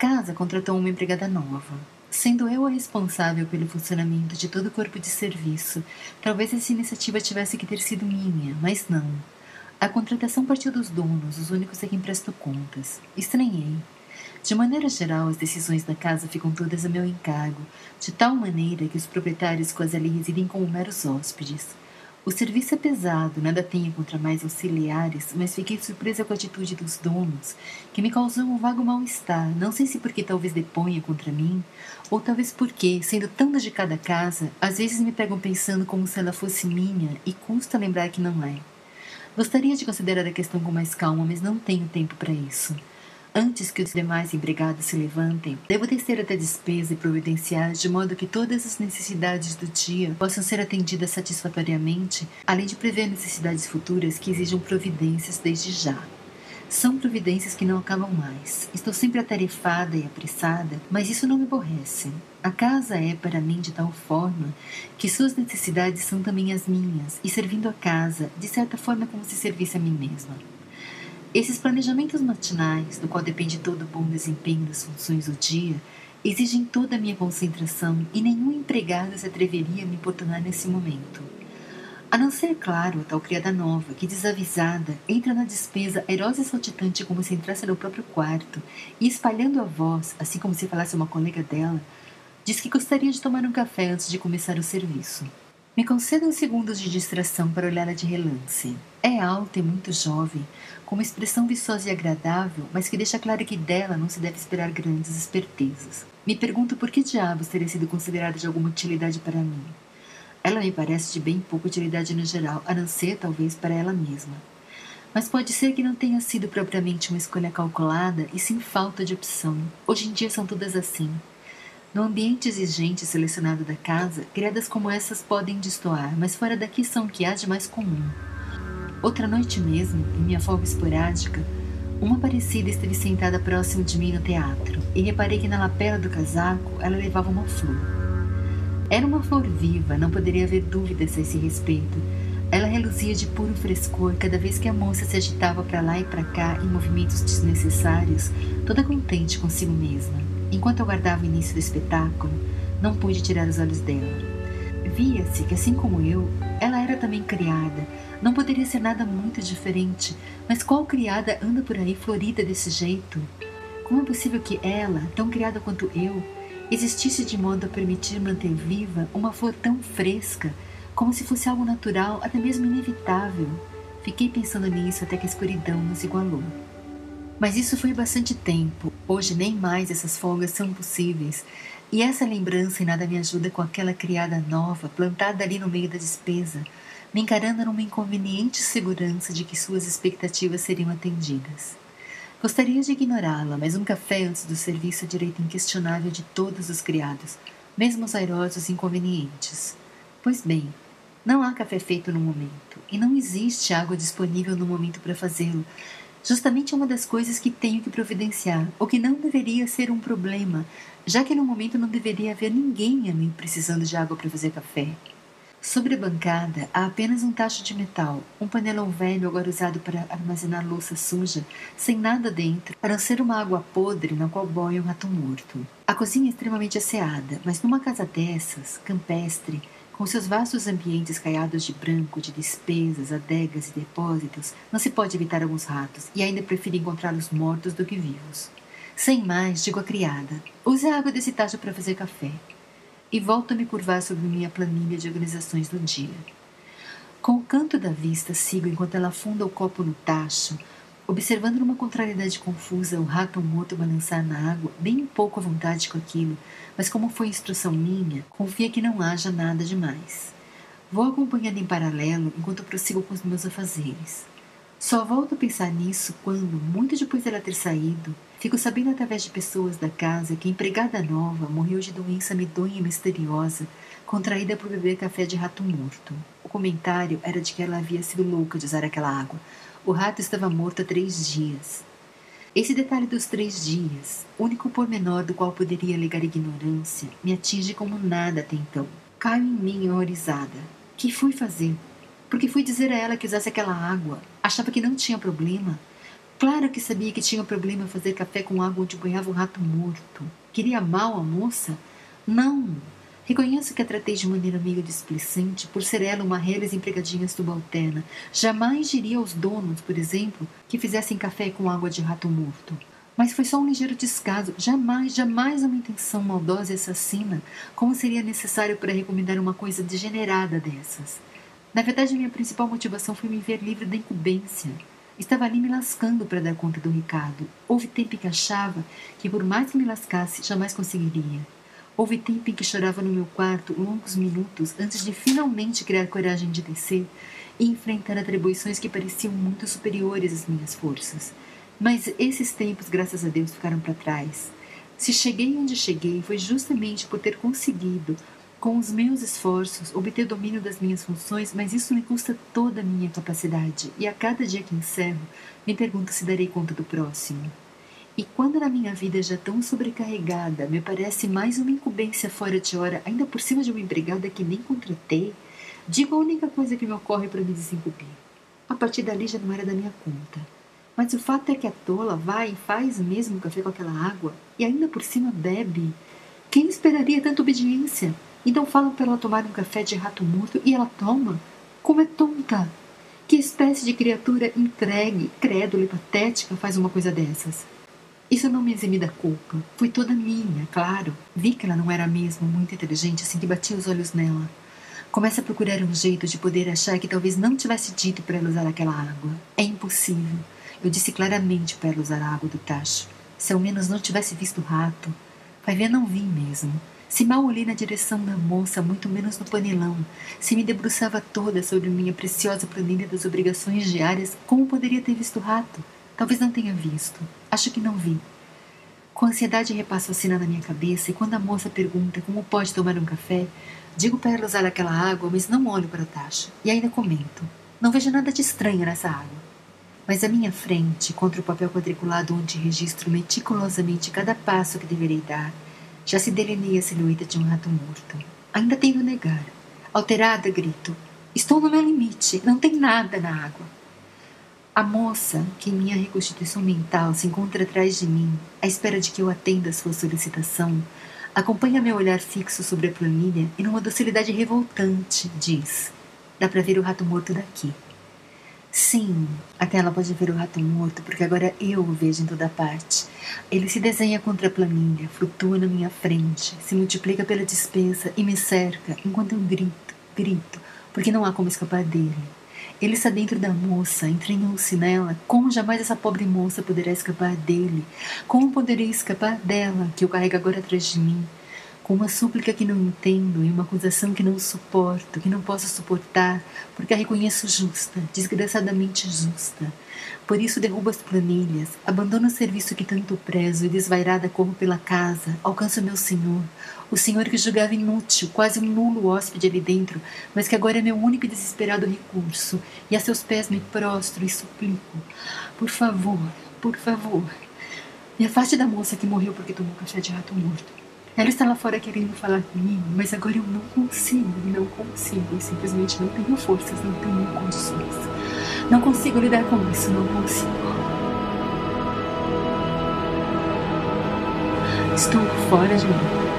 casa contratou uma empregada nova. Sendo eu a responsável pelo funcionamento de todo o corpo de serviço, talvez essa iniciativa tivesse que ter sido minha, mas não. A contratação partiu dos donos, os únicos a quem presto contas. Estranhei. De maneira geral, as decisões da casa ficam todas a meu encargo, de tal maneira que os proprietários quase ali residem como meros hóspedes. O serviço é pesado, nada tenho contra mais auxiliares, mas fiquei surpresa com a atitude dos donos, que me causou um vago mal-estar. Não sei se porque talvez deponha contra mim, ou talvez porque, sendo tão de cada casa, às vezes me pegam pensando como se ela fosse minha e custa lembrar que não é. Gostaria de considerar a questão com mais calma, mas não tenho tempo para isso. Antes que os demais empregados se levantem, devo descer até despesa e providenciar de modo que todas as necessidades do dia possam ser atendidas satisfatoriamente, além de prever necessidades futuras que exijam providências desde já. São providências que não acabam mais. Estou sempre atarefada e apressada, mas isso não me aborrece. A casa é para mim de tal forma que suas necessidades são também as minhas, e servindo a casa, de certa forma, como se servisse a mim mesma. Esses planejamentos matinais, do qual depende todo o bom desempenho das funções do dia, exigem toda a minha concentração e nenhum empregado se atreveria a me importunar nesse momento. A não ser, claro, a tal criada nova, que desavisada entra na despesa airosa e saltitante como se entrasse no próprio quarto e espalhando a voz, assim como se falasse uma colega dela, diz que gostaria de tomar um café antes de começar o serviço. Me concedam segundos de distração para olhá-la de relance. É alta e muito jovem, com uma expressão viçosa e agradável, mas que deixa claro que dela não se deve esperar grandes espertezas. Me pergunto por que diabos teria sido considerada de alguma utilidade para mim. Ela me parece de bem pouca utilidade no geral, a não ser, talvez, para ela mesma. Mas pode ser que não tenha sido propriamente uma escolha calculada e sim falta de opção. Hoje em dia são todas assim. No ambiente exigente selecionado da casa, criadas como essas podem destoar, mas fora daqui são o que há de mais comum. Outra noite mesmo, em minha folga esporádica, uma parecida esteve sentada próximo de mim no teatro e reparei que na lapela do casaco ela levava uma flor. Era uma flor viva, não poderia haver dúvidas a esse respeito. Ela reluzia de puro frescor cada vez que a moça se agitava para lá e para cá em movimentos desnecessários, toda contente consigo mesma. Enquanto aguardava o início do espetáculo, não pude tirar os olhos dela. Via-se que, assim como eu, ela era também criada, não poderia ser nada muito diferente, mas qual criada anda por aí florida desse jeito? Como é possível que ela, tão criada quanto eu, existisse de modo a permitir manter viva uma flor tão fresca, como se fosse algo natural, até mesmo inevitável? Fiquei pensando nisso até que a escuridão nos igualou. Mas isso foi bastante tempo. Hoje nem mais essas folgas são possíveis. E essa lembrança em nada me ajuda com aquela criada nova, plantada ali no meio da despesa, me encarando numa inconveniente segurança de que suas expectativas seriam atendidas. Gostaria de ignorá-la, mas um café antes do serviço é direito inquestionável de todos os criados, mesmo os airosos inconvenientes. Pois bem, não há café feito no momento, e não existe água disponível no momento para fazê-lo. Justamente é uma das coisas que tenho que providenciar, o que não deveria ser um problema, já que no momento não deveria haver ninguém a mim precisando de água para fazer café. Sobre a bancada há apenas um tacho de metal, um panelão velho agora usado para armazenar louça suja, sem nada dentro, a não ser uma água podre na qual boia um rato morto. A cozinha é extremamente asseada, mas numa casa dessas, campestre, com seus vastos ambientes caiados de branco, de despesas, adegas e depósitos, não se pode evitar alguns ratos, e ainda prefiro encontrá-los mortos do que vivos. Sem mais, digo à criada: use a água desse tacho para fazer café e volto a me curvar sobre minha planilha de organizações do dia. Com o canto da vista, sigo enquanto ela afunda o copo no tacho, observando numa contrariedade confusa o rato morto balançar na água, bem pouco à vontade com aquilo, mas como foi instrução minha, confia que não haja nada demais. Vou acompanhando em paralelo enquanto prossigo com os meus afazeres. Só volto a pensar nisso quando, muito depois dela ter saído, fico sabendo através de pessoas da casa que a empregada nova morreu de doença medonha e misteriosa, contraída por beber café de rato morto. O comentário era de que ela havia sido louca de usar aquela água. O rato estava morto há três dias. Esse detalhe dos três dias, único pormenor do qual poderia alegar ignorância, me atinge como nada até então. Caio em mim horrorizada. Que fui fazer? Porque fui dizer a ela que usasse aquela água. Achava que não tinha problema. Claro que sabia que tinha problema fazer café com água onde banhava um rato morto. Queria mal a moça? Não. Reconheço que a tratei de maneira meio displicente por ser ela uma reles empregadinha subalterna. Jamais diria aos donos, por exemplo, que fizessem café com água de rato morto. Mas foi só um ligeiro descaso, jamais, jamais uma intenção maldosa e assassina, como seria necessário para recomendar uma coisa degenerada dessas. Na verdade, minha principal motivação foi me ver livre da incumbência. Estava ali me lascando para dar conta do Ricardo. Houve tempo em que achava que, por mais que me lascasse, jamais conseguiria. Houve tempo em que chorava no meu quarto longos minutos antes de finalmente criar coragem de descer e enfrentar atribuições que pareciam muito superiores às minhas forças. Mas esses tempos, graças a Deus, ficaram para trás. Se cheguei onde cheguei, foi justamente por ter conseguido, com os meus esforços, obter domínio das minhas funções, mas isso me custa toda a minha capacidade, e a cada dia que encerro, me pergunto se darei conta do próximo. E quando na minha vida já tão sobrecarregada, me parece mais uma incumbência fora de hora, ainda por cima de uma empregada que nem contratei, digo a única coisa que me ocorre para me desincumbir. A partir dali já não era da minha conta. Mas o fato é que a tola vai e faz mesmo café com aquela água e ainda por cima bebe. Quem esperaria tanta obediência? Então falam para ela tomar um café de rato morto e ela toma? Como é tonta! Que espécie de criatura entregue, crédula e patética faz uma coisa dessas? Isso não me exime da culpa. Foi toda minha, claro. Vi que ela não era mesmo muito inteligente assim que bati os olhos nela. Começa a procurar um jeito de poder achar que talvez não tivesse dito para ela usar aquela água. É impossível. Eu disse claramente para ela usar a água do tacho. Se ao menos não tivesse visto o rato. Vai ver, não vi mesmo. Se mal olhei na direção da moça, muito menos no panelão, se me debruçava toda sobre minha preciosa planilha das obrigações diárias, como poderia ter visto o rato? Talvez não tenha visto. Acho que não vi. Com ansiedade repasso a cena na minha cabeça e quando a moça pergunta como pode tomar um café, digo para ela usar aquela água, mas não olho para a taxa. E ainda comento. Não vejo nada de estranho nessa água. Mas à minha frente, contra o papel quadriculado onde registro meticulosamente cada passo que deverei dar, já se delineia a silhueta de um rato morto. Ainda tenho negar. Alterada, grito. Estou no meu limite. Não tem nada na água. A moça, que em minha reconstituição mental se encontra atrás de mim, à espera de que eu atenda a sua solicitação, acompanha meu olhar fixo sobre a planilha e, numa docilidade revoltante, diz: Dá para ver o rato morto daqui. Sim, até ela pode ver o rato morto, porque agora eu o vejo em toda parte. Ele se desenha contra a planilha, flutua na minha frente, se multiplica pela dispensa e me cerca enquanto eu grito, grito, porque não há como escapar dele. Ele está dentro da moça, entranhou-se nela. Como jamais essa pobre moça poderá escapar dele? Como poderia escapar dela, que eu carrego agora atrás de mim? Com uma súplica que não entendo e uma acusação que não suporto, que não posso suportar, porque a reconheço justa, desgraçadamente justa. Por isso derrubo as planilhas, abandono o serviço que tanto prezo e desvairada corro pela casa, alcanço meu senhor, o senhor que julgava inútil, quase um nulo hóspede ali dentro, mas que agora é meu único e desesperado recurso, e a seus pés me prostro e suplico. Por favor, por favor, me afaste da moça que morreu porque tomou café de rato morto. Ela lá fora querendo falar comigo, mas agora eu não consigo, não consigo. Eu simplesmente não tenho forças, não tenho condições. Não consigo lidar com isso, não consigo. Estou fora de mim.